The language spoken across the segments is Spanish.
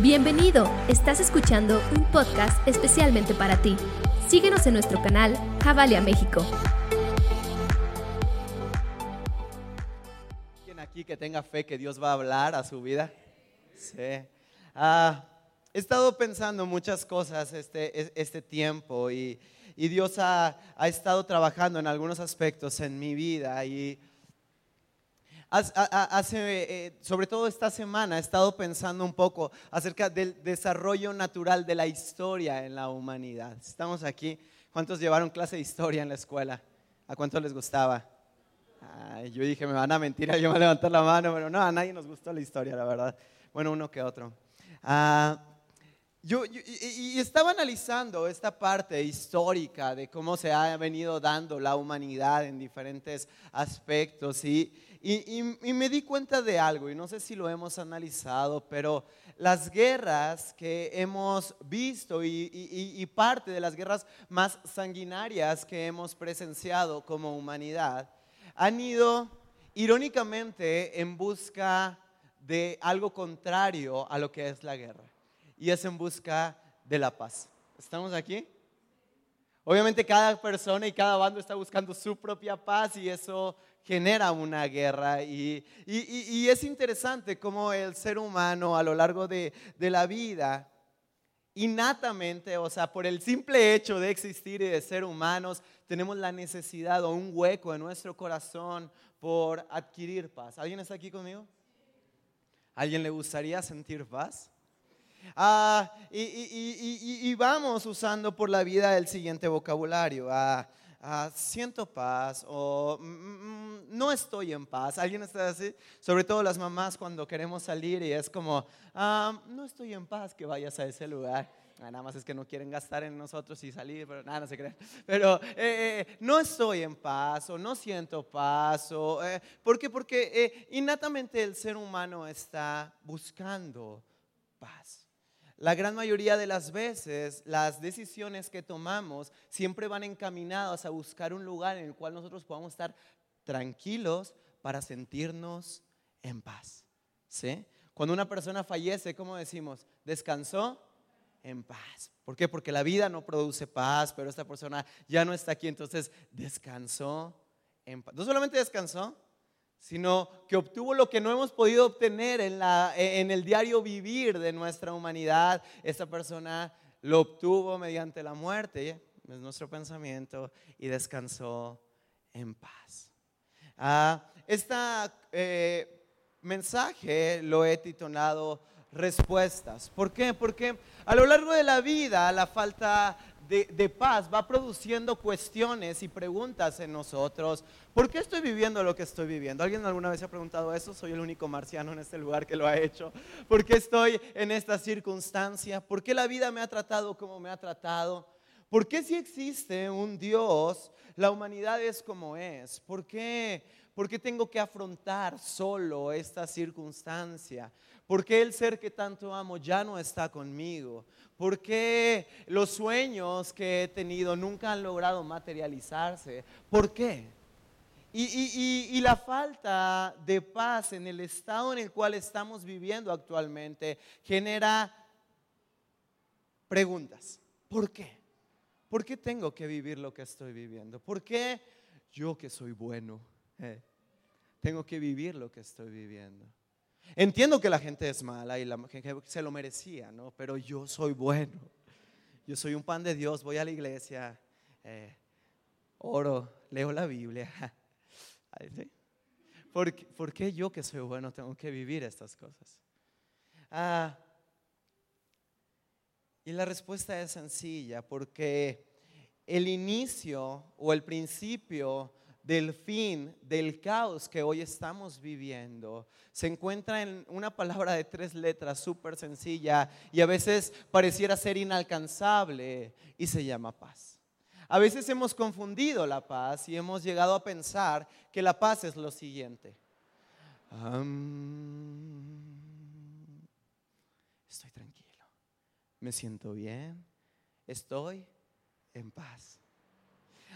Bienvenido, estás escuchando un podcast especialmente para ti. Síguenos en nuestro canal Javalia México. ¿Alguien aquí que tenga fe que Dios va a hablar a su vida? Sí. Ah, he estado pensando muchas cosas este, este tiempo y, y Dios ha, ha, estado trabajando en algunos aspectos en mi vida y Hace, eh, sobre todo esta semana, he estado pensando un poco acerca del desarrollo natural de la historia en la humanidad. Estamos aquí. ¿Cuántos llevaron clase de historia en la escuela? ¿A cuántos les gustaba? yo dije, me van a mentir, yo me levantar la mano, pero no, a nadie nos gustó la historia, la verdad. Bueno, uno que otro. Ah, yo, y, estaba analizando esta parte histórica de cómo se ha venido dando la humanidad en diferentes aspectos y, y, me di cuenta de algo, y no sé si lo hemos analizado, pero las guerras que hemos visto y, parte de las guerras más sanguinarias que hemos presenciado como humanidad han ido irónicamente en busca de algo contrario a lo que es la guerra, y es en busca de la paz. ¿Estamos aquí? Obviamente cada persona y cada bando está buscando su propia paz y eso genera una guerra. Y, es interesante cómo el ser humano a lo largo de, la vida, innatamente, o sea, por el simple hecho de existir y de ser humanos, tenemos la necesidad o un hueco en nuestro corazón por adquirir paz. ¿Alguien está aquí conmigo? ¿Alguien le gustaría sentir paz? Ah, y, vamos usando por la vida el siguiente vocabulario. Ah, ah, siento paz o mm, mm, no estoy en paz. ¿Alguien está así? Sobre todo las mamás cuando queremos salir y es como, no estoy en paz que vayas a ese lugar. nada más es que no quieren gastar en nosotros y salir, pero nada, no se creen. Pero eh, eh, no estoy en paz o no siento paz. O, eh, ¿Por qué? Porque innatamente el ser humano está buscando paz. La gran mayoría de las veces las decisiones que tomamos siempre van encaminadas a buscar un lugar en el cual nosotros podamos estar tranquilos para sentirnos en paz. ¿Sí? Cuando una persona fallece, ¿cómo decimos? ¿Descansó? En paz. ¿Por qué? Porque la vida no produce paz, pero esta persona ya no está aquí, entonces descansó en paz. No solamente descansó, sino que obtuvo lo que no hemos podido obtener en, la, en el diario vivir de nuestra humanidad. Esta persona lo obtuvo mediante la muerte, es nuestro pensamiento, y descansó en paz. Ah, este mensaje lo he titulado Respuestas. ¿Por qué? Porque a lo largo de la vida la falta de, paz va produciendo cuestiones y preguntas en nosotros. ¿Por qué estoy viviendo lo que estoy viviendo? ¿Alguien alguna vez se ha preguntado eso? Soy el único marciano en este lugar que lo ha hecho. ¿Por qué estoy en esta circunstancia? ¿Por qué la vida me ha tratado como me ha tratado? ¿Por qué si existe un Dios, la humanidad es como es? ¿Por qué, ¿Por qué tengo que afrontar solo esta circunstancia? ¿Por qué el ser que tanto amo ya no está conmigo? ¿Por qué los sueños que he tenido nunca han logrado materializarse? ¿Por qué? Y, la falta de paz en el estado en el cual estamos viviendo actualmente genera preguntas. ¿Por qué? ¿Por qué tengo que vivir lo que estoy viviendo? ¿Por qué yo que soy bueno eh, tengo que vivir lo que estoy viviendo? Entiendo que la gente es mala y la gente se lo merecía, ¿no? Pero yo soy bueno. Yo soy un pan de Dios, voy a la iglesia, eh, oro, leo la Biblia. ¿Por, qué yo que soy bueno tengo que vivir estas cosas? Ah, y la respuesta es sencilla, porque el inicio o el principio del fin del caos que hoy estamos viviendo se encuentra en una palabra de tres letras súper sencilla y a veces pareciera ser inalcanzable y se llama paz. A veces hemos confundido la paz y hemos llegado a pensar que la paz es lo siguiente. estoy tranquilo, me siento bien, estoy en paz.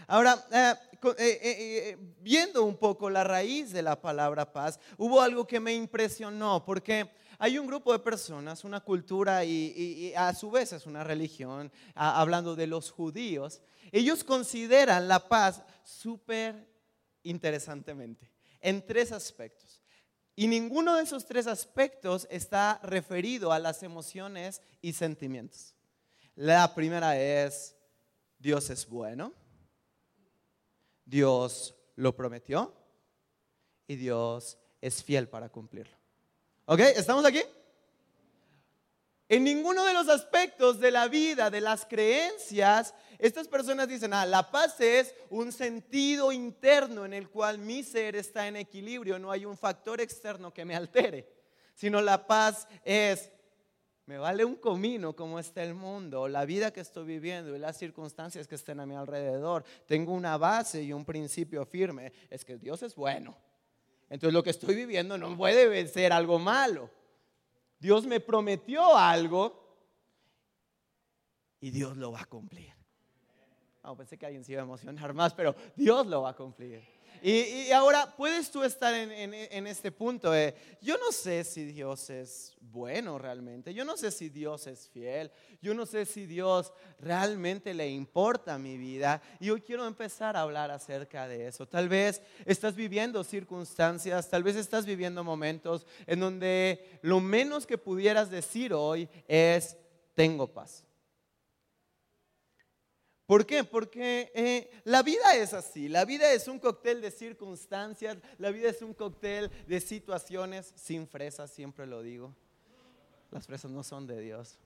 Ahora, eh, eh, eh, viendo un poco la raíz de la palabra paz, hubo algo que me impresionó, porque hay un grupo de personas, una cultura y, a su vez es una religión, hablando de los judíos, ellos consideran la paz súper interesantemente, en tres aspectos. Y ninguno de esos tres aspectos está referido a las emociones y sentimientos. La primera es, Dios es bueno, Dios lo prometió y Dios es fiel para cumplirlo. ¿Ok? ¿Estamos aquí? En ninguno de los aspectos de la vida, de las creencias, estas personas dicen, ah, la paz es un sentido interno en el cual mi ser está en equilibrio, no hay un factor externo que me altere, sino la paz es, me vale un comino como está el mundo, la vida que estoy viviendo y las circunstancias que estén a mi alrededor. Tengo una base y un principio firme, es que Dios es bueno. Entonces lo que estoy viviendo no puede ser algo malo. Dios me prometió algo y Dios lo va a cumplir. No, pensé que alguien se iba a emocionar más, pero Dios lo va a cumplir. Y, ahora, ¿puedes tú estar en, este punto? yo no sé si Dios es bueno realmente, yo no sé si Dios es fiel, yo no sé si Dios realmente le importa mi vida. Y hoy quiero empezar a hablar acerca de eso. Tal vez estás viviendo circunstancias, tal vez estás viviendo momentos en donde lo menos que pudieras decir hoy es, tengo paz. ¿Por qué? Porque eh, la vida es así, la vida es un cóctel de circunstancias, la vida es un cóctel de situaciones sin fresas, siempre lo digo. Las fresas no son de Dios.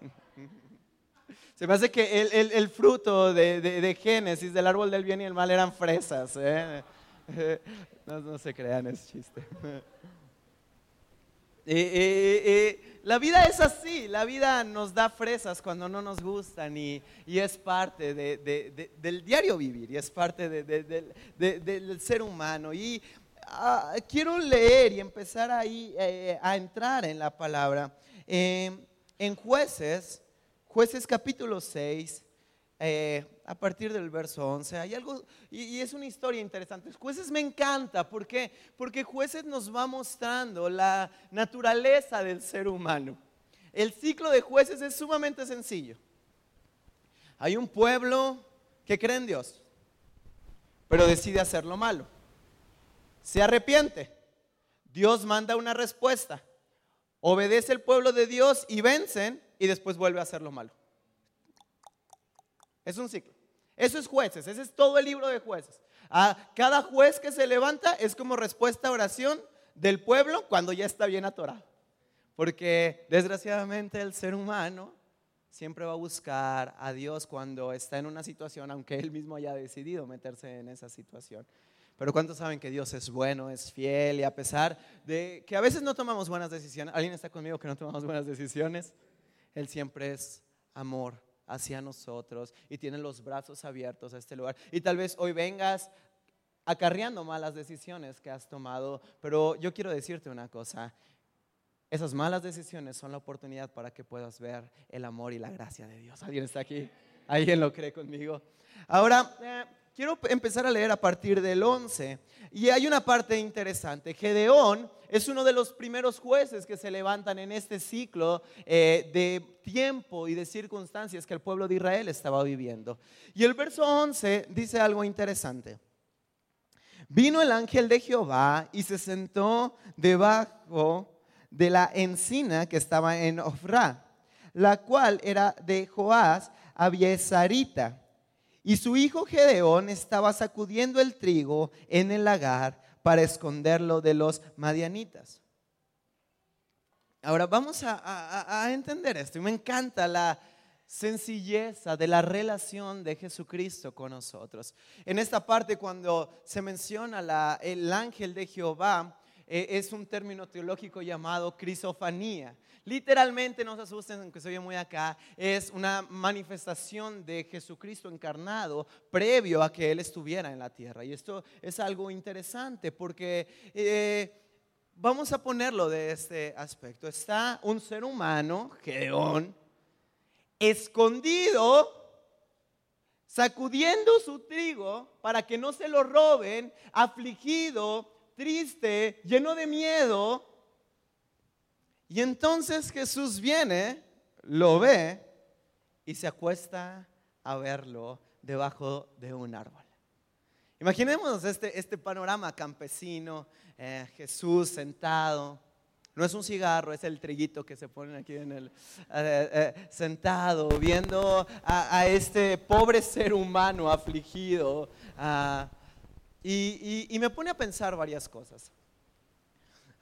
Se me hace que el, fruto de, Génesis, del árbol del bien y el mal, eran fresas. ¿eh? No, no se crean, es chiste. Eh, eh, eh, la vida es así, la vida nos da fresas cuando no nos gustan y, es parte del diario vivir y es parte del ser humano. Y ah, quiero leer y empezar ahí a entrar en la palabra. en jueces, jueces capítulo 6, eh, a partir del verso 11. Hay algo, y, es una historia interesante. Jueces me encanta, ¿por qué? Porque Jueces nos va mostrando la naturaleza del ser humano. El ciclo de Jueces es sumamente sencillo. Hay un pueblo que cree en Dios, pero decide hacer lo malo. Se arrepiente. Dios manda una respuesta. Obedece el pueblo de Dios y vencen y después vuelve a hacer lo malo. Es un ciclo. Eso es jueces, ese es todo el libro de jueces. A cada juez que se levanta es como respuesta a oración del pueblo cuando ya está bien atorado. Porque desgraciadamente el ser humano siempre va a buscar a Dios cuando está en una situación, aunque él mismo haya decidido meterse en esa situación. Pero ¿cuántos saben que Dios es bueno, es fiel y a pesar de que a veces no tomamos buenas decisiones, alguien está conmigo que no tomamos buenas decisiones, Él siempre es amor hacia nosotros y tiene los brazos abiertos a este lugar. Y tal vez hoy vengas acarreando malas decisiones que has tomado, pero yo quiero decirte una cosa. Esas malas decisiones son la oportunidad para que puedas ver el amor y la gracia de Dios. ¿Alguien está aquí? ¿Alguien lo cree conmigo? Ahora, eh, quiero empezar a leer a partir del 11. Y hay una parte interesante. Gedeón es uno de los primeros jueces que se levantan en este ciclo eh, de tiempo y de circunstancias que el pueblo de Israel estaba viviendo. Y el verso 11 dice algo interesante. Vino el ángel de Jehová y se sentó debajo de la encina que estaba en Ofra, la cual era de Joás Abiesarita y su hijo Gedeón estaba sacudiendo el trigo en el lagar para esconderlo de los madianitas. Ahora vamos a, entender esto. Y me encanta la sencilleza de la relación de Jesucristo con nosotros. En esta parte cuando se menciona el ángel de Jehová, eh, es un término teológico llamado crisofanía. Literalmente, no se asusten, aunque se oye muy acá, es una manifestación de Jesucristo encarnado previo a que Él estuviera en la tierra. Y esto es algo interesante porque eh, vamos a ponerlo de este aspecto. Está un ser humano, Gedeón, escondido sacudiendo su trigo para que no se lo roben, afligido, triste, lleno de miedo. Y entonces Jesús viene, lo ve y se acuesta a verlo debajo de un árbol. Imaginemos este, este panorama campesino, eh, Jesús sentado. No es un cigarro, es el triguito que se pone aquí en el eh, eh, sentado, viendo a, este pobre ser humano afligido. Y, me pone a pensar varias cosas.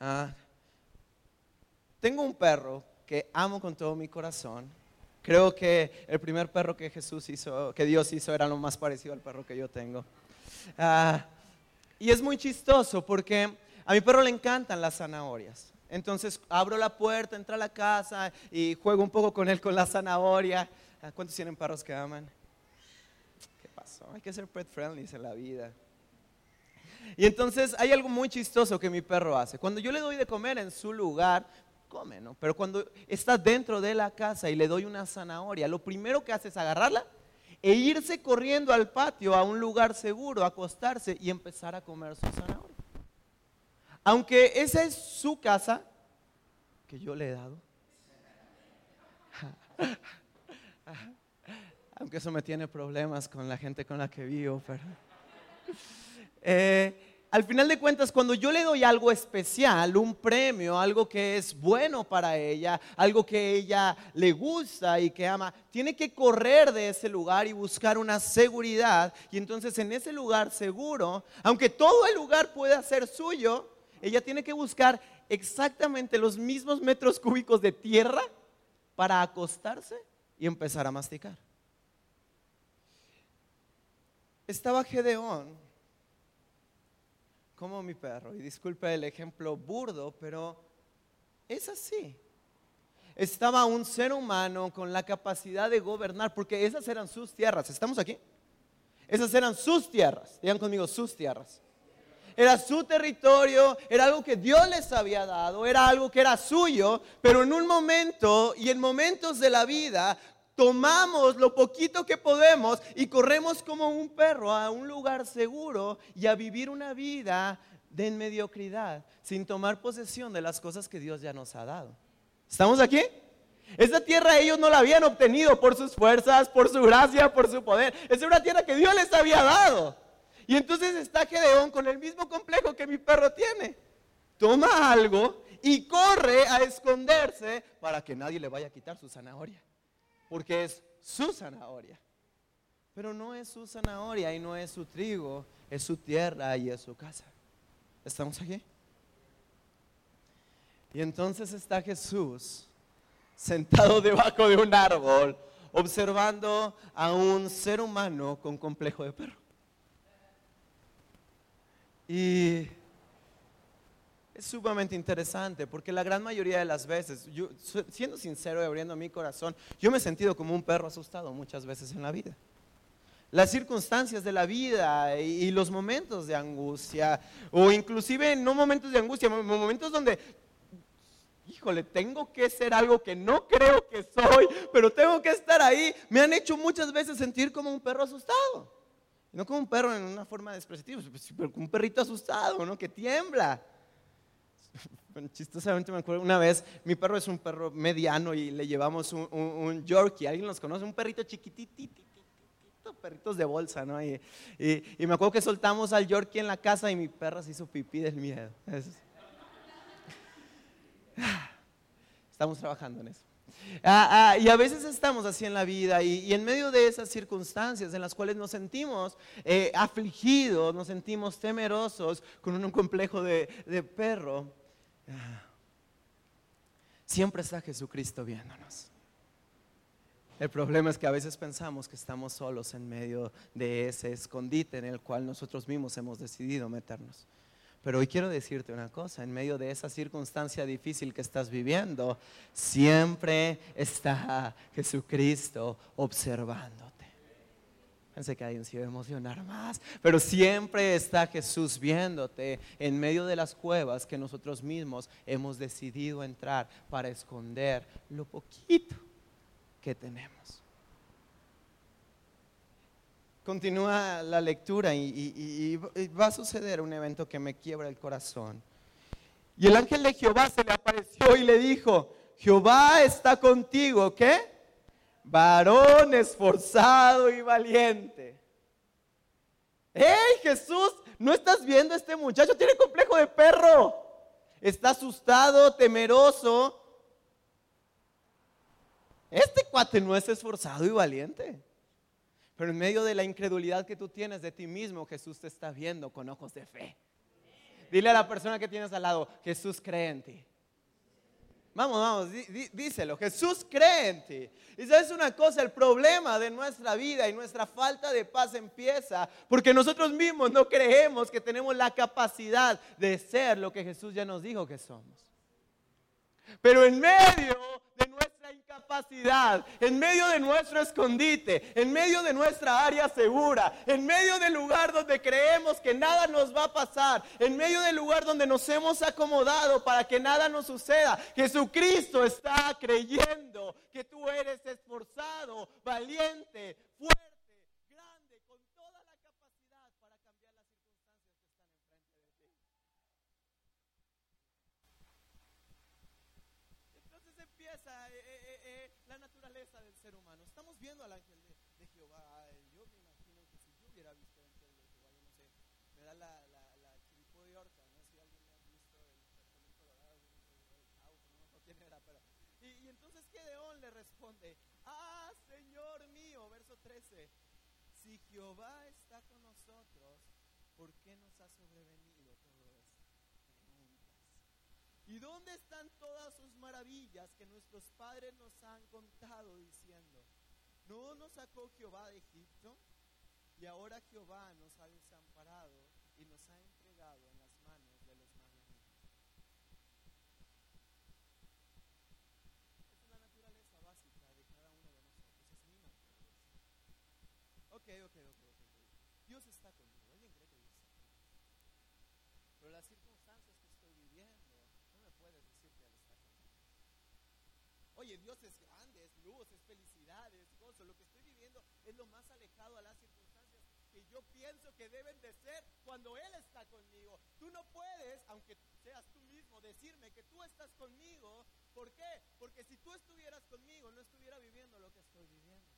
Ah, tengo un perro que amo con todo mi corazón. Creo que el primer perro que Jesús hizo, que Dios hizo, era lo más parecido al perro que yo tengo. Ah, y es muy chistoso porque a mi perro le encantan las zanahorias. Entonces abro la puerta, entra a la casa y juego un poco con él con la zanahoria. Ah, ¿Cuántos tienen perros que aman? ¿Qué pasó? Hay que ser pet friendly en la vida. Y entonces hay algo muy chistoso que mi perro hace. Cuando yo le doy de comer en su lugar, come, ¿no? Pero cuando está dentro de la casa y le doy una zanahoria, lo primero que hace es agarrarla e irse corriendo al patio a un lugar seguro, acostarse y empezar a comer su zanahoria. Aunque esa es su casa que yo le he dado. Aunque eso me tiene problemas con la gente con la que vivo, pero... Eh, al final de cuentas, cuando yo le doy algo especial, un premio, algo que es bueno para ella, algo que ella le gusta y que ama, tiene que correr de ese lugar y buscar una seguridad. Y entonces en ese lugar seguro, aunque todo el lugar pueda ser suyo, ella tiene que buscar exactamente los mismos metros cúbicos de tierra para acostarse y empezar a masticar. Estaba Gedeón como mi perro. Y disculpe el ejemplo burdo, pero es así. Estaba un ser humano con la capacidad de gobernar, porque esas eran sus tierras. ¿Estamos aquí? Esas eran sus tierras. Digan conmigo, sus tierras. Era su territorio, era algo que Dios les había dado, era algo que era suyo, pero en un momento y en momentos de la vida tomamos lo poquito que podemos y corremos como un perro a un lugar seguro y a vivir una vida de mediocridad sin tomar posesión de las cosas que Dios ya nos ha dado. ¿Estamos aquí? Esa tierra ellos no la habían obtenido por sus fuerzas, por su gracia, por su poder. Es una tierra que Dios les había dado. Y entonces está Gedeón con el mismo complejo que mi perro tiene. Toma algo y corre a esconderse para que nadie le vaya a quitar su zanahoria porque es su zanahoria. Pero no es su zanahoria y no es su trigo, es su tierra y es su casa. ¿Estamos aquí? Y entonces está Jesús sentado debajo de un árbol, observando a un ser humano con complejo de perro. Y es sumamente interesante porque la gran mayoría de las veces, yo, siendo sincero y abriendo mi corazón, yo me he sentido como un perro asustado muchas veces en la vida. Las circunstancias de la vida y, los momentos de angustia, o inclusive no momentos de angustia, momentos donde, híjole, tengo que ser algo que no creo que soy, pero tengo que estar ahí, me han hecho muchas veces sentir como un perro asustado. No como un perro en una forma despreciativa, pero como un perrito asustado, ¿no? Que tiembla. Chistosamente me acuerdo una vez, mi perro es un perro mediano y le llevamos un, Yorkie, ¿alguien los conoce? Un perrito chiquititito, perritos de bolsa, ¿no? Y, me acuerdo que soltamos al Yorkie en la casa y mi perro se hizo pipí del miedo. Estamos trabajando en eso. Ah, ah, y a veces estamos así en la vida y, en medio de esas circunstancias en las cuales nos sentimos eh, afligidos, nos sentimos temerosos con un complejo de perro, Siempre está Jesucristo viéndonos. El problema es que a veces pensamos que estamos solos en medio de ese escondite en el cual nosotros mismos hemos decidido meternos. Pero hoy quiero decirte una cosa, en medio de esa circunstancia difícil que estás viviendo, siempre está Jesucristo observando. Pensé que alguien se iba a emocionar más, pero siempre está Jesús viéndote en medio de las cuevas que nosotros mismos hemos decidido entrar para esconder lo poquito que tenemos. Continúa la lectura y, va a suceder un evento que me quiebra el corazón. Y el ángel de Jehová se le apareció y le dijo, Jehová está contigo, ¿qué? Varón esforzado y valiente. ¡Hey Jesús! ¿No estás viendo este muchacho? Tiene complejo de perro. Está asustado, temeroso. Este cuate no es esforzado y valiente. Pero en medio de la incredulidad que tú tienes de ti mismo, Jesús te está viendo con ojos de fe. Dile a la persona que tienes al lado, Jesús cree en ti. Vamos, vamos, díselo. Jesús cree en ti. Y sabes una cosa, el problema de nuestra vida y nuestra falta de paz empieza porque nosotros mismos no creemos que tenemos la capacidad de ser lo que Jesús ya nos dijo que somos. Pero en medio incapacidad, en medio de nuestro escondite, en medio de nuestra área segura, en medio del lugar donde creemos que nada nos va a pasar, en medio del lugar donde nos hemos acomodado para que nada nos suceda, Jesucristo está creyendo que tú eres esforzado, valiente, fuerte si Jehová está con nosotros, ¿por qué nos ha sobrevenido todo esto? Preguntas. ¿Y dónde están todas sus maravillas que nuestros padres nos han contado diciendo, no nos sacó Jehová de Egipto? Y ahora Jehová nos ha desamparado y nos ha Ok, ok, ok. Dios está conmigo, alguien cree que Dios está conmigo. Pero las circunstancias que estoy viviendo, no me puedes decir que Él está conmigo. Oye, Dios es grande, es luz, es felicidad, es lo que estoy viviendo es lo más alejado a las circunstancias que yo pienso que deben de ser cuando Él está conmigo. Tú no puedes, aunque seas tú mismo, decirme que tú estás conmigo. ¿Por qué? Porque si tú estuvieras conmigo, no estuviera viviendo lo que estoy viviendo.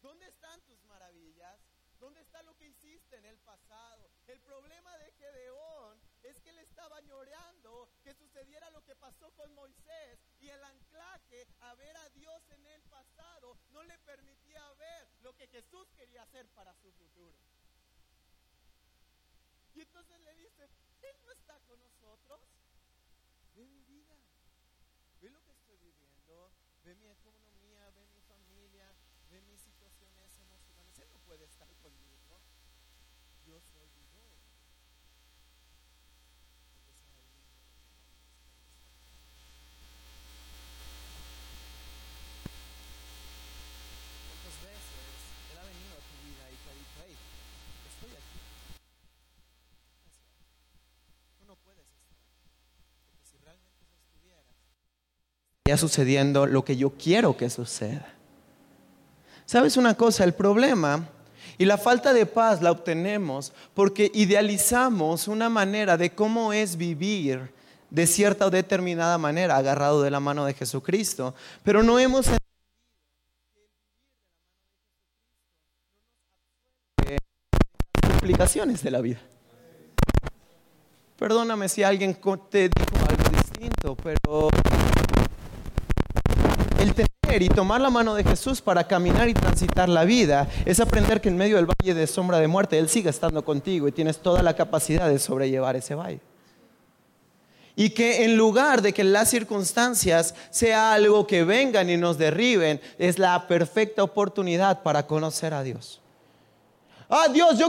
¿Dónde están tus maravillas? ¿Dónde está lo que hiciste en el pasado? El problema de Gedeón es que él estaba llorando que sucediera lo que pasó con Moisés y el anclaje a ver a Dios en el pasado no le permitía ver lo que Jesús quería hacer para su futuro. Y entonces le dice, Él no está con nosotros. Ve mi vida, ve lo que estoy viviendo, ve mi mi ve mis situaciones emocionales. Él no puede estar conmigo. Yo soy Dios. ¿Cuántas veces Él ha venido a tu vida y te ha dicho, hey, estoy aquí? Tú no puedes estar. Porque si realmente estuvieras, estaría sucediendo lo que yo quiero que suceda. ¿Sabes una cosa? El problema y la falta de paz la obtenemos porque idealizamos una manera de cómo es vivir de cierta o determinada manera, agarrado de la mano de Jesucristo, pero no hemos las implicaciones de la vida. Perdóname si alguien te dijo algo distinto, pero y tomar la mano de Jesús para caminar y transitar la vida es aprender que en medio del valle de sombra de muerte Él sigue estando contigo y tienes toda la capacidad de sobrellevar ese valle. Y que en lugar de que las circunstancias sea algo que vengan y nos derriben, es la perfecta oportunidad para conocer a Dios. Ah, yo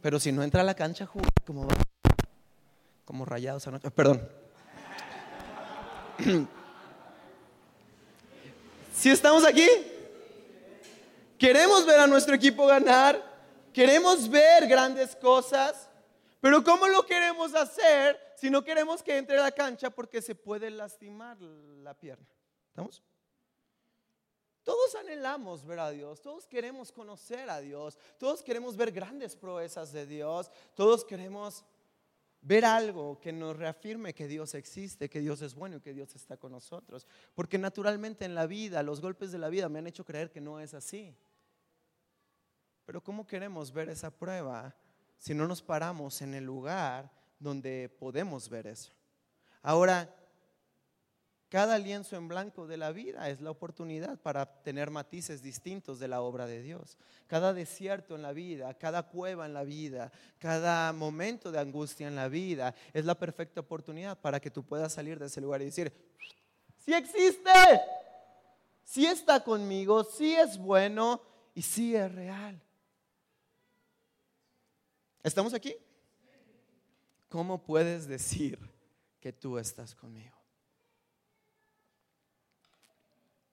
Pero si no entra a la cancha, como, como rayados anoche. Perdón. Si estamos aquí, queremos ver a nuestro equipo ganar, Queremos ver grandes cosas, pero ¿cómo lo queremos hacer si no queremos que entre a la cancha porque se puede lastimar la pierna? ¿Estamos? Todos anhelamos ver a Dios, todos queremos conocer a Dios, todos queremos ver grandes proezas de Dios, todos queremos ver algo que nos reafirme que Dios existe, que Dios es bueno y que Dios está con nosotros. Porque naturalmente en la vida, los golpes de la vida me han hecho creer que no es así. Pero ¿cómo queremos ver esa prueba si no nos paramos en el lugar donde podemos ver eso? Ahora, cada lienzo en blanco de la vida es la oportunidad para tener matices distintos de la obra de Dios. Cada desierto en la vida, cada cueva en la vida, cada momento de angustia en la vida es la perfecta oportunidad para que tú puedas salir de ese lugar y decir, sí existe, sí está conmigo, sí es bueno y sí es real. ¿Estamos aquí? ¿Cómo puedes decir que tú estás conmigo?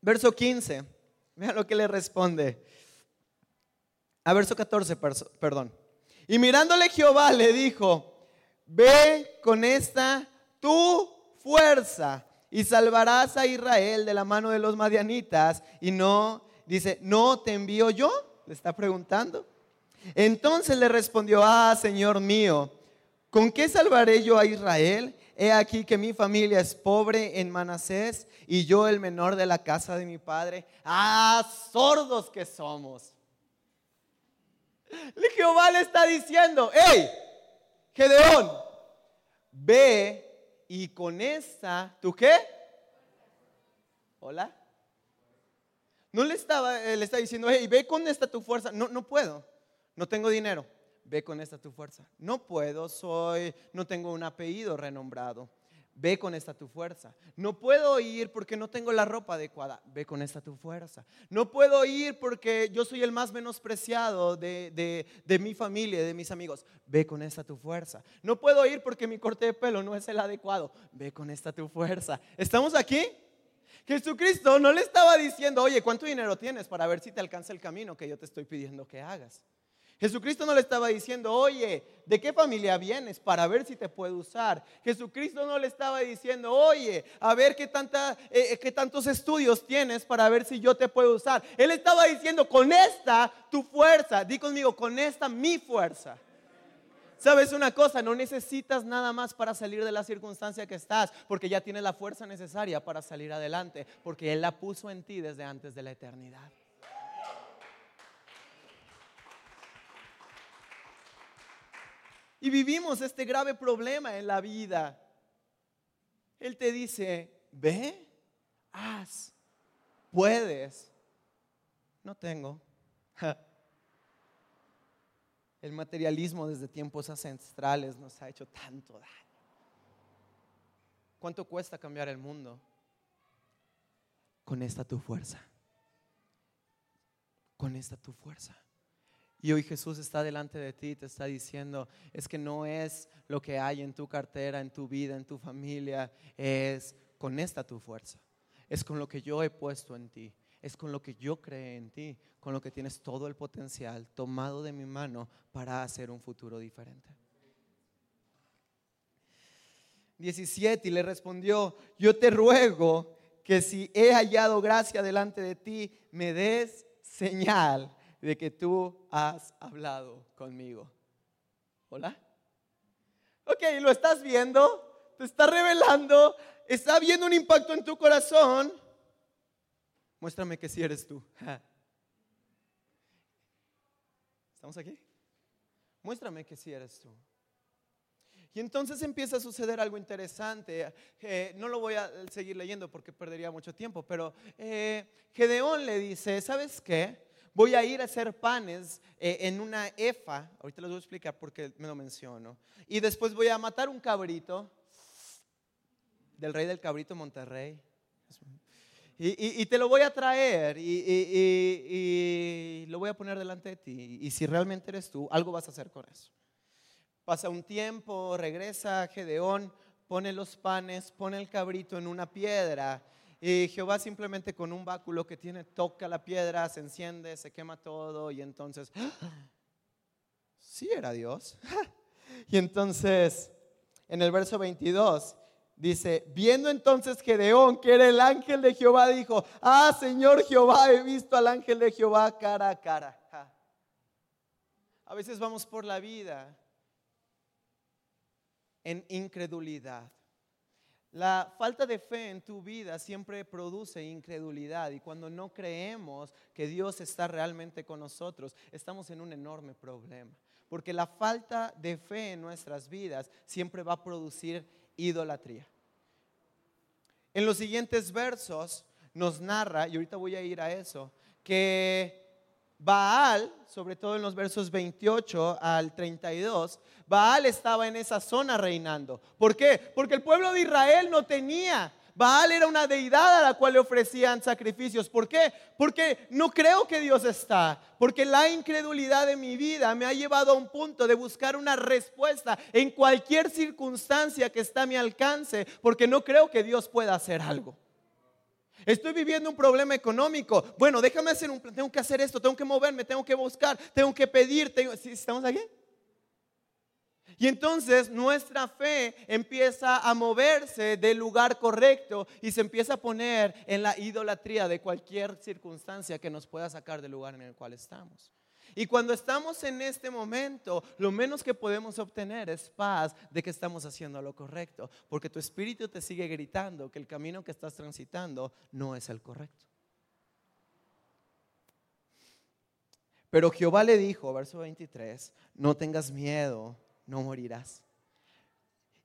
Verso 15, mira lo que le responde. A verso 14, perdón. Y mirándole Jehová le dijo, ve con esta tu fuerza y salvarás a Israel de la mano de los madianitas. Y no, dice, ¿no te envío yo? Le está preguntando. Entonces le respondió, ah, Señor mío, ¿con qué salvaré yo a Israel? He aquí que mi familia es pobre en Manasés y yo el menor de la casa de mi padre. Ah, sordos que somos. Jehová le está diciendo, hey, Gedeón, ve y con esta, ¿tú qué? Hola. No le estaba, le está diciendo, hey, ve con esta tu fuerza. No, no puedo. No tengo dinero ve con esta tu fuerza. No puedo, soy, no tengo un apellido renombrado. Ve con esta tu fuerza. No puedo ir porque no tengo la ropa adecuada. Ve con esta tu fuerza. No puedo ir porque yo soy el más menospreciado de, de, de, mi familia, de mis amigos. Ve con esta tu fuerza. No puedo ir porque mi corte de pelo no es el adecuado. Ve con esta tu fuerza. ¿Estamos aquí? Jesucristo no le estaba diciendo, oye, ¿cuánto dinero tienes para ver si te alcanza el camino que yo te estoy pidiendo que hagas? Jesucristo no le estaba diciendo, oye, ¿de qué familia vienes para ver si te puedo usar? Jesucristo no le estaba diciendo, oye, a ver qué, tanta, eh, qué tantos estudios tienes para ver si yo te puedo usar. Él estaba diciendo, con esta tu fuerza, di conmigo, con esta mi fuerza. ¿Sabes una cosa? No necesitas nada más para salir de la circunstancia que estás, porque ya tienes la fuerza necesaria para salir adelante, porque Él la puso en ti desde antes de la eternidad. Y vivimos este grave problema en la vida. Él te dice, ve, haz, puedes. No tengo. El materialismo desde tiempos ancestrales nos ha hecho tanto daño. ¿Cuánto cuesta cambiar el mundo? Con esta tu fuerza. Con esta tu fuerza. Y hoy Jesús está delante de ti y te está diciendo, es que no es lo que hay en tu cartera, en tu vida, en tu familia, es con esta tu fuerza, es con lo que yo he puesto en ti, es con lo que yo creé en ti, con lo que tienes todo el potencial tomado de mi mano para hacer un futuro diferente. 17 y le respondió, yo te ruego que si he hallado gracia delante de ti, me des señal de que tú has hablado conmigo. ¿Hola? Ok, lo estás viendo, te está revelando, está habiendo un impacto en tu corazón. Muéstrame que si eres tú. ¿Estamos aquí? Muéstrame que si eres tú. Y entonces empieza a suceder algo interesante. Eh, no lo voy a seguir leyendo porque perdería mucho tiempo, pero eh, Gedeón le dice, ¿sabes qué? Voy a ir a hacer panes eh, en una efa, ahorita les voy a explicar por qué me lo menciono, y después voy a matar un cabrito del rey del cabrito Monterrey. Y, te lo voy a traer y, y, lo voy a poner delante de ti. Y si realmente eres tú, algo vas a hacer con eso. Pasa un tiempo, regresa Gedeón, pone los panes, pone el cabrito en una piedra y Jehová simplemente con un báculo que tiene toca la piedra, se enciende, se quema todo y entonces sí era Dios. y entonces, en el verso 22, dice, viendo entonces Gedeón, que era el ángel de Jehová, dijo, ah, Señor Jehová, he visto al ángel de Jehová cara a cara. A veces vamos por la vida en incredulidad. La falta de fe en tu vida siempre produce incredulidad y cuando no creemos que Dios está realmente con nosotros, estamos en un enorme problema. Porque la falta de fe en nuestras vidas siempre va a producir idolatría. En los siguientes versos nos narra, y ahorita voy a ir a eso, que Baal, sobre todo en los versos 28 al 32, Baal estaba en esa zona reinando. ¿Por qué? Porque el pueblo de Israel no tenía. Baal era una deidad a la cual le ofrecían sacrificios. ¿Por qué? Porque no creo que Dios está. Porque la incredulidad de mi vida me ha llevado a un punto de buscar una respuesta en cualquier circunstancia que está a mi alcance. Porque no creo que Dios pueda hacer algo. Estoy viviendo un problema económico. Bueno, déjame hacer un plan. Tengo que hacer esto, tengo que moverme, tengo que buscar, tengo que pedir. ¿Estamos aquí? Y entonces nuestra fe empieza a moverse del lugar correcto y se empieza a poner en la idolatría de cualquier circunstancia que nos pueda sacar del lugar en el cual estamos. Y cuando estamos en este momento, lo menos que podemos obtener es paz de que estamos haciendo lo correcto, porque tu espíritu te sigue gritando que el camino que estás transitando no es el correcto. Pero Jehová le dijo, verso 23, no tengas miedo, no morirás.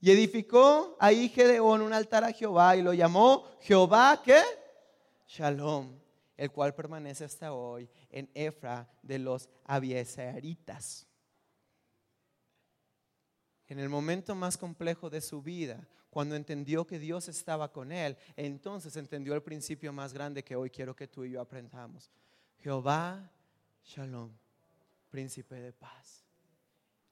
Y edificó ahí Gedeón un altar a Jehová y lo llamó Jehová, ¿qué? Shalom el cual permanece hasta hoy en Efra de los Abieseritas. En el momento más complejo de su vida, cuando entendió que Dios estaba con él, entonces entendió el principio más grande que hoy quiero que tú y yo aprendamos. Jehová Shalom, príncipe de paz.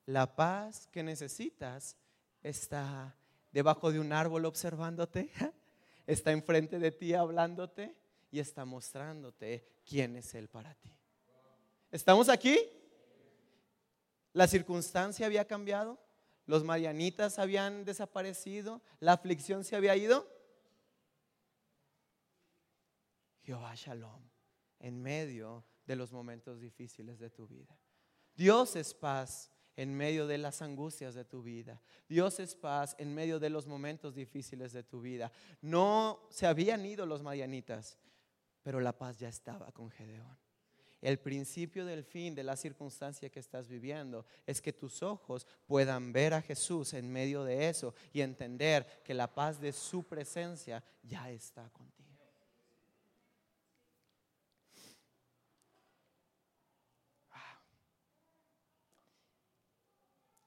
La paz que necesitas está debajo de un árbol observándote, está enfrente de ti hablándote, y está mostrándote quién es Él para ti. ¿Estamos aquí? La circunstancia había cambiado, los marianitas habían desaparecido, la aflicción se había ido. Jehová Shalom, en medio de los momentos difíciles de tu vida. Dios es paz en medio de las angustias de tu vida. Dios es paz en medio de los momentos difíciles de tu vida. No se habían ido los marianitas, pero la paz ya estaba con Gedeón. El principio del fin de la circunstancia que estás viviendo es que tus ojos puedan ver a Jesús en medio de eso y entender que la paz de su presencia ya está contigo.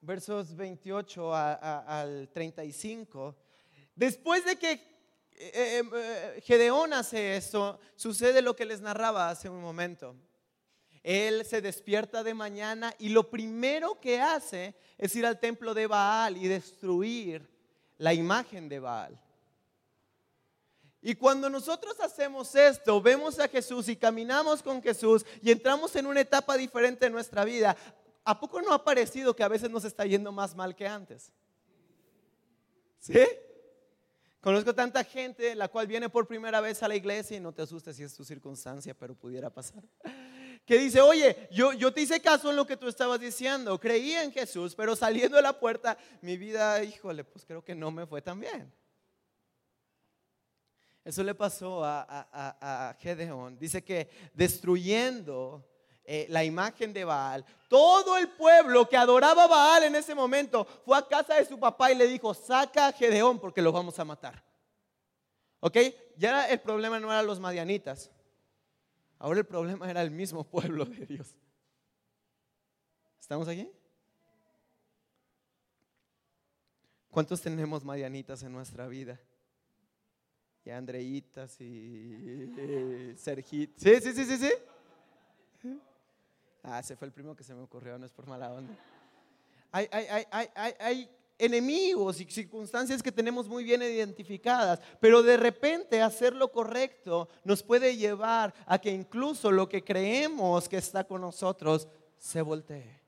Versos 28 al 35. Después de que eh, eh, Gedeón hace eso, sucede lo que les narraba hace un momento. Él se despierta de mañana y lo primero que hace es ir al templo de Baal y destruir la imagen de Baal. Y cuando nosotros hacemos esto, vemos a Jesús y caminamos con Jesús y entramos en una etapa diferente en nuestra vida, ¿a poco no ha parecido que a veces nos está yendo más mal que antes? ¿Sí? Conozco tanta gente la cual viene por primera vez a la iglesia y no te asustes si es tu circunstancia, pero pudiera pasar. Que dice, oye, yo, yo te hice caso en lo que tú estabas diciendo, creí en Jesús, pero saliendo de la puerta, mi vida, híjole, pues creo que no me fue tan bien. Eso le pasó a, a, a Gedeón. Dice que destruyendo eh, la imagen de Baal, todo el pueblo que adoraba a Baal en ese momento fue a casa de su papá y le dijo, saca a Gedeón porque lo vamos a matar. ¿Ok? Ya el problema no eran los madianitas, ahora el problema era el mismo pueblo de Dios. ¿Estamos aquí? ¿Cuántos tenemos madianitas en nuestra vida? Y Andreitas y Sergit. Sí, sí, sí, sí, sí. Ah, ese fue el primero que se me ocurrió, no es por mala onda. Hay, hay, enemigos y circunstancias que tenemos muy bien identificadas, pero de repente hacer lo correcto nos puede llevar a que incluso lo que creemos que está con nosotros se voltee.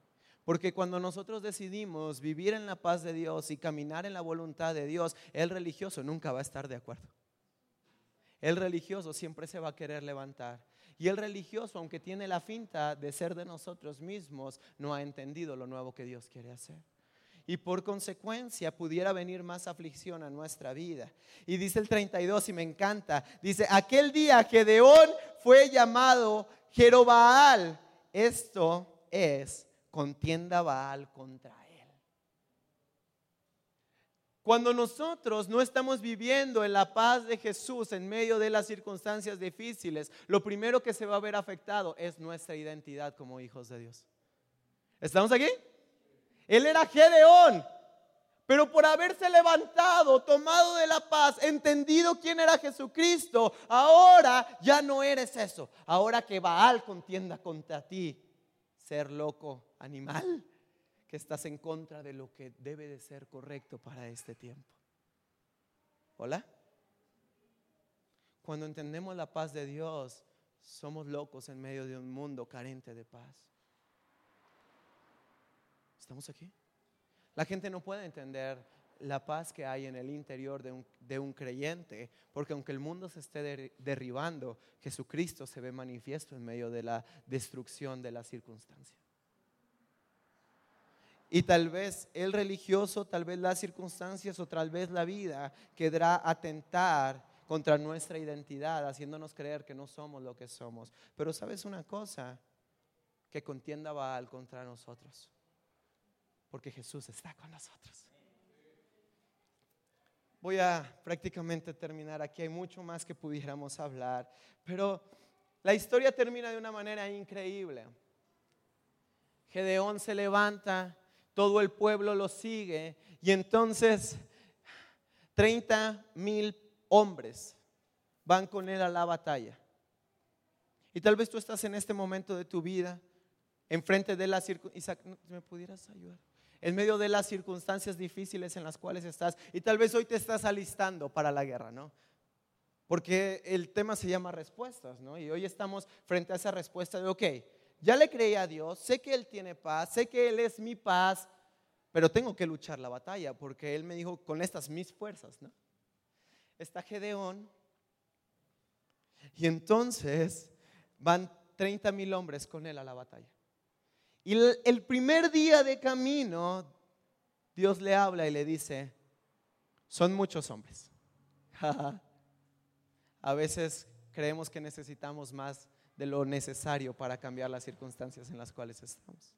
Porque cuando nosotros decidimos vivir en la paz de Dios y caminar en la voluntad de Dios, el religioso nunca va a estar de acuerdo. El religioso siempre se va a querer levantar. Y el religioso, aunque tiene la finta de ser de nosotros mismos, no ha entendido lo nuevo que Dios quiere hacer. Y por consecuencia pudiera venir más aflicción a nuestra vida. Y dice el 32, y me encanta, dice, aquel día Gedeón fue llamado Jerobaal. Esto es contienda Baal contra él. Cuando nosotros no estamos viviendo en la paz de Jesús en medio de las circunstancias difíciles, lo primero que se va a ver afectado es nuestra identidad como hijos de Dios. ¿Estamos aquí? Él era Gedeón, pero por haberse levantado, tomado de la paz, entendido quién era Jesucristo, ahora ya no eres eso. Ahora que Baal contienda contra ti, ser loco, animal, que estás en contra de lo que debe de ser correcto para este tiempo. ¿Hola? Cuando entendemos la paz de Dios, somos locos en medio de un mundo carente de paz. ¿Estamos aquí? La gente no puede entender la paz que hay en el interior de un, de un creyente, porque aunque el mundo se esté derribando, Jesucristo se ve manifiesto en medio de la destrucción de la circunstancia. Y tal vez el religioso, tal vez las circunstancias o tal vez la vida quedará atentar contra nuestra identidad, haciéndonos creer que no somos lo que somos. Pero sabes una cosa, que contienda Baal contra nosotros, porque Jesús está con nosotros. Voy a prácticamente terminar aquí, hay mucho más que pudiéramos hablar, pero la historia termina de una manera increíble. Gedeón se levanta todo el pueblo lo sigue y entonces 30 mil hombres van con él a la batalla. Y tal vez tú estás en este momento de tu vida, enfrente de las circunstancias. En medio de las circunstancias difíciles en las cuales estás, y tal vez hoy te estás alistando para la guerra, ¿no? Porque el tema se llama respuestas, ¿no? Y hoy estamos frente a esa respuesta de, ok, ya le creí a Dios, sé que Él tiene paz, sé que Él es mi paz, pero tengo que luchar la batalla porque Él me dijo con estas mis fuerzas, ¿no? Está Gedeón y entonces van 30 mil hombres con Él a la batalla. Y el primer día de camino, Dios le habla y le dice, son muchos hombres. a veces creemos que necesitamos más de lo necesario para cambiar las circunstancias en las cuales estamos.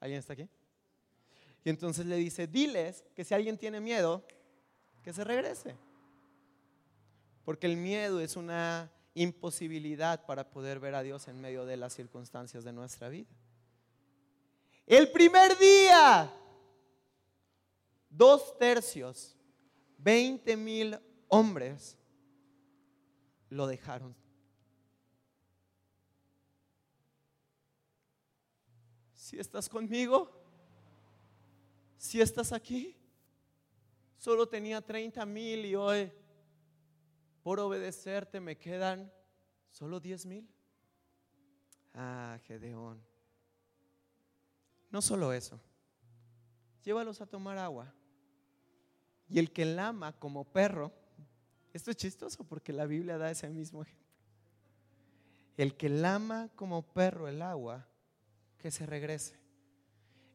¿Alguien está aquí? Y entonces le dice, diles que si alguien tiene miedo, que se regrese. Porque el miedo es una imposibilidad para poder ver a Dios en medio de las circunstancias de nuestra vida. El primer día, dos tercios, 20 mil hombres lo dejaron si estás conmigo, si estás aquí, solo tenía 30 mil y hoy por obedecerte me quedan solo 10 mil. Ah, Gedeón. No solo eso, llévalos a tomar agua. Y el que lama como perro, esto es chistoso porque la Biblia da ese mismo ejemplo. El que lama como perro el agua, que se regrese.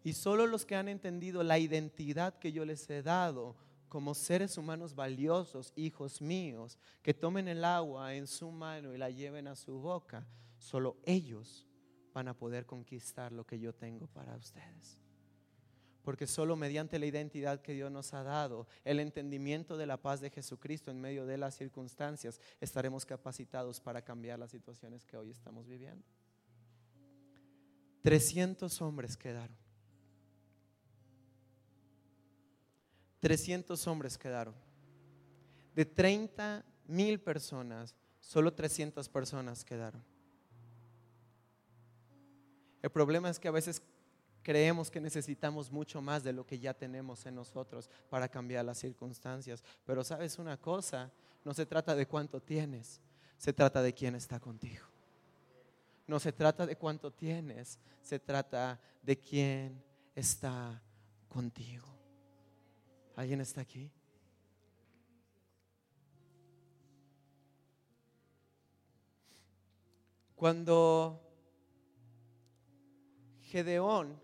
Y solo los que han entendido la identidad que yo les he dado como seres humanos valiosos, hijos míos, que tomen el agua en su mano y la lleven a su boca, solo ellos van a poder conquistar lo que yo tengo para ustedes. Porque solo mediante la identidad que Dios nos ha dado, el entendimiento de la paz de Jesucristo en medio de las circunstancias, estaremos capacitados para cambiar las situaciones que hoy estamos viviendo. 300 hombres quedaron. 300 hombres quedaron. De 30 mil personas, solo 300 personas quedaron. El problema es que a veces creemos que necesitamos mucho más de lo que ya tenemos en nosotros para cambiar las circunstancias. Pero sabes una cosa, no se trata de cuánto tienes, se trata de quién está contigo. No se trata de cuánto tienes, se trata de quién está contigo. ¿Alguien está aquí? Cuando Gedeón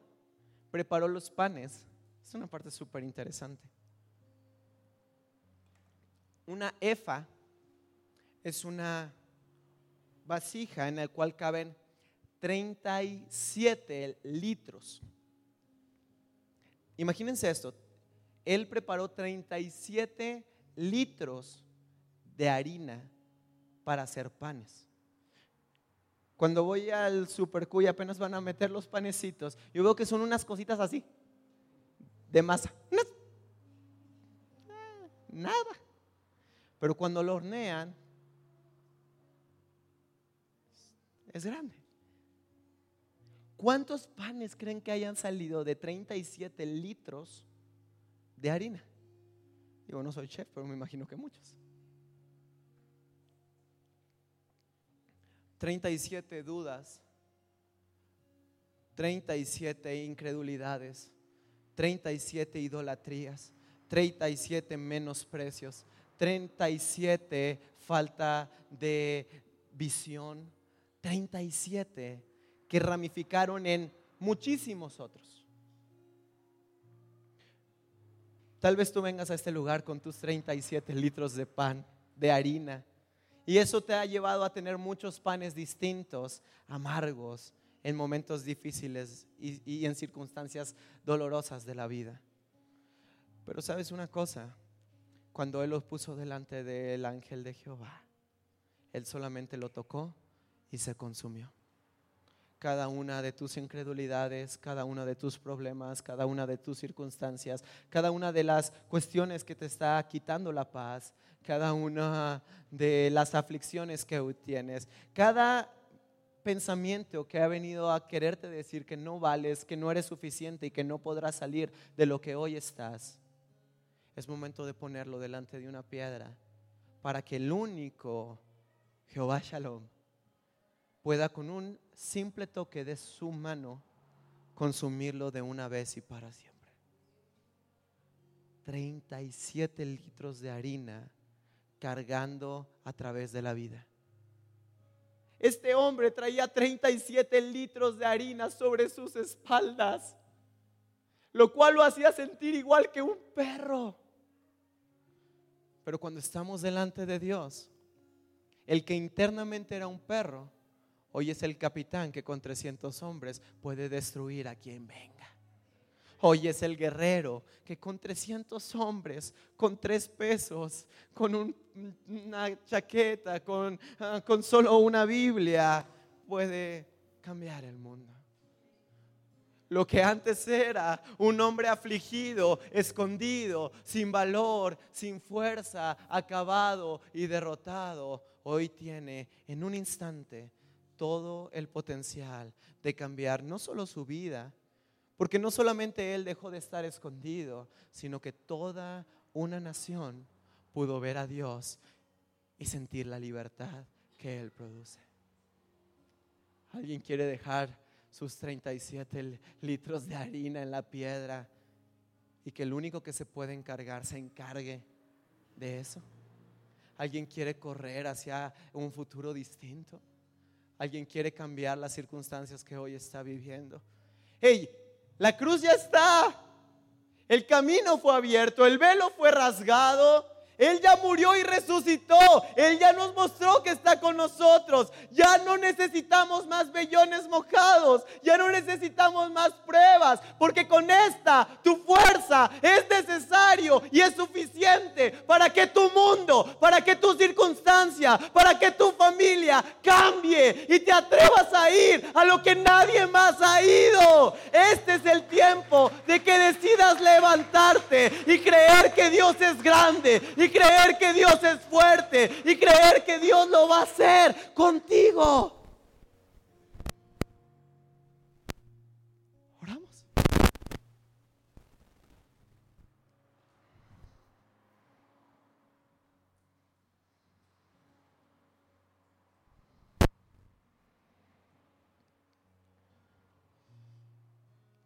preparó los panes, es una parte súper interesante. Una efa es una vasija en la cual caben 37 litros. Imagínense esto, él preparó 37 litros de harina para hacer panes. Cuando voy al super y apenas van a meter los panecitos, yo veo que son unas cositas así, de masa. Nada. Pero cuando lo hornean, es grande. ¿Cuántos panes creen que hayan salido de 37 litros de harina? Yo no soy chef, pero me imagino que muchos. 37 dudas, 37 incredulidades, 37 idolatrías, 37 menosprecios, 37 falta de visión, 37 que ramificaron en muchísimos otros. Tal vez tú vengas a este lugar con tus 37 litros de pan, de harina, y eso te ha llevado a tener muchos panes distintos, amargos, en momentos difíciles y, en circunstancias dolorosas de la vida. Pero sabes una cosa, cuando Él los puso delante del ángel de Jehová, Él solamente lo tocó y se consumió cada una de tus incredulidades, cada uno de tus problemas, cada una de tus circunstancias, cada una de las cuestiones que te está quitando la paz, cada una de las aflicciones que tienes, cada pensamiento que ha venido a quererte decir que no vales, que no eres suficiente y que no podrás salir de lo que hoy estás. Es momento de ponerlo delante de una piedra para que el único Jehová Shalom pueda con un simple toque de su mano consumirlo de una vez y para siempre. 37 litros de harina cargando a través de la vida. Este hombre traía 37 litros de harina sobre sus espaldas, lo cual lo hacía sentir igual que un perro. Pero cuando estamos delante de Dios, el que internamente era un perro, Hoy es el capitán que con 300 hombres puede destruir a quien venga. Hoy es el guerrero que con 300 hombres, con tres pesos, con una chaqueta, ah, con solo una Biblia, puede cambiar el mundo. Lo que antes era un hombre afligido, escondido, sin valor, sin fuerza, acabado y derrotado, hoy tiene en un instante todo el potencial de cambiar no solo su vida, porque no solamente él dejó de estar escondido, sino que toda una nación pudo ver a Dios y sentir la libertad que él produce. ¿Alguien quiere dejar sus 37 litros de harina en la piedra y que el único que se puede encargar se encargue de eso? ¿Alguien quiere correr hacia un futuro distinto? Alguien quiere cambiar las circunstancias que hoy está viviendo. Hey, la cruz ya está. El camino fue abierto, el velo fue rasgado él ya murió y resucitó. Él ya nos mostró que está con nosotros. Ya no necesitamos más vellones mojados. Ya no necesitamos más pruebas. Porque con esta tu fuerza es necesario y es suficiente para que tu mundo, para que tu circunstancia, para que tu familia cambie y te atrevas a ir a lo que nadie más ha ido. Este es el tiempo de que decidas levantarte y creer que Dios es grande creer que Dios es fuerte y creer que Dios lo va a hacer contigo. Oramos.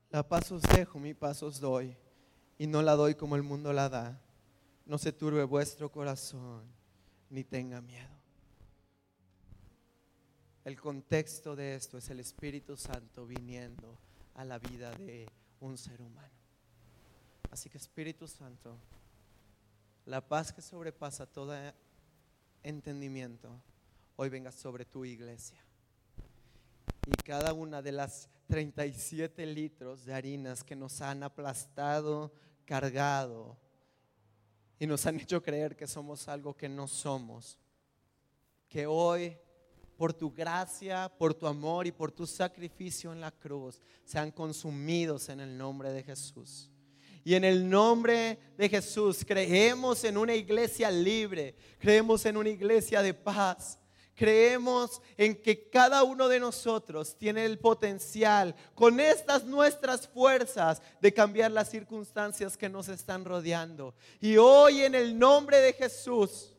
La paz os dejo, mi paz os doy, y no la doy como el mundo la da. No se turbe vuestro corazón, ni tenga miedo. El contexto de esto es el Espíritu Santo viniendo a la vida de un ser humano. Así que Espíritu Santo, la paz que sobrepasa todo entendimiento, hoy venga sobre tu iglesia. Y cada una de las 37 litros de harinas que nos han aplastado, cargado y nos han hecho creer que somos algo que no somos. Que hoy, por tu gracia, por tu amor y por tu sacrificio en la cruz, sean consumidos en el nombre de Jesús. Y en el nombre de Jesús creemos en una iglesia libre, creemos en una iglesia de paz, creemos en que cada uno de nosotros tiene el potencial con estas nuestras fuerzas de cambiar las circunstancias que nos están rodeando. Y hoy en el nombre de Jesús,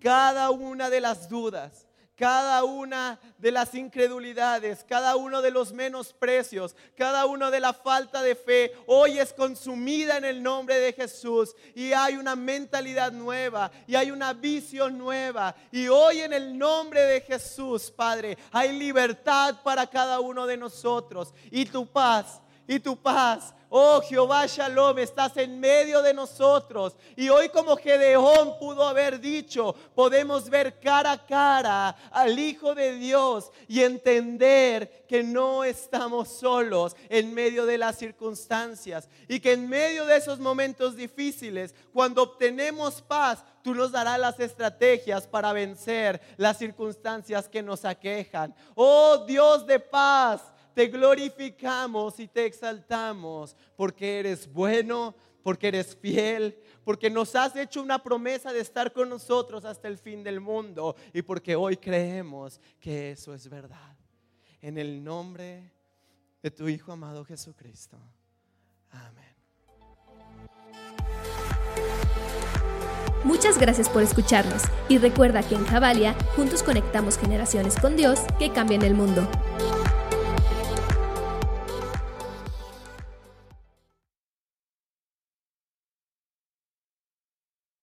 cada una de las dudas, cada una de las incredulidades, cada uno de los menosprecios, cada uno de la falta de fe, hoy es consumida en el nombre de Jesús y hay una mentalidad nueva y hay una visión nueva. Y hoy en el nombre de Jesús, Padre, hay libertad para cada uno de nosotros. Y tu paz y tu paz Oh Jehová Shalom, estás en medio de nosotros. Y hoy como Gedeón pudo haber dicho, podemos ver cara a cara al Hijo de Dios y entender que no estamos solos en medio de las circunstancias. Y que en medio de esos momentos difíciles, cuando obtenemos paz, tú nos darás las estrategias para vencer las circunstancias que nos aquejan. Oh Dios de paz te glorificamos y te exaltamos porque eres bueno, porque eres fiel, porque nos has hecho una promesa de estar con nosotros hasta el fin del mundo y porque hoy creemos que eso es verdad. En el nombre de tu Hijo amado Jesucristo. Amén. Muchas gracias por escucharnos y recuerda que en Javalia juntos conectamos generaciones con Dios que cambian el mundo.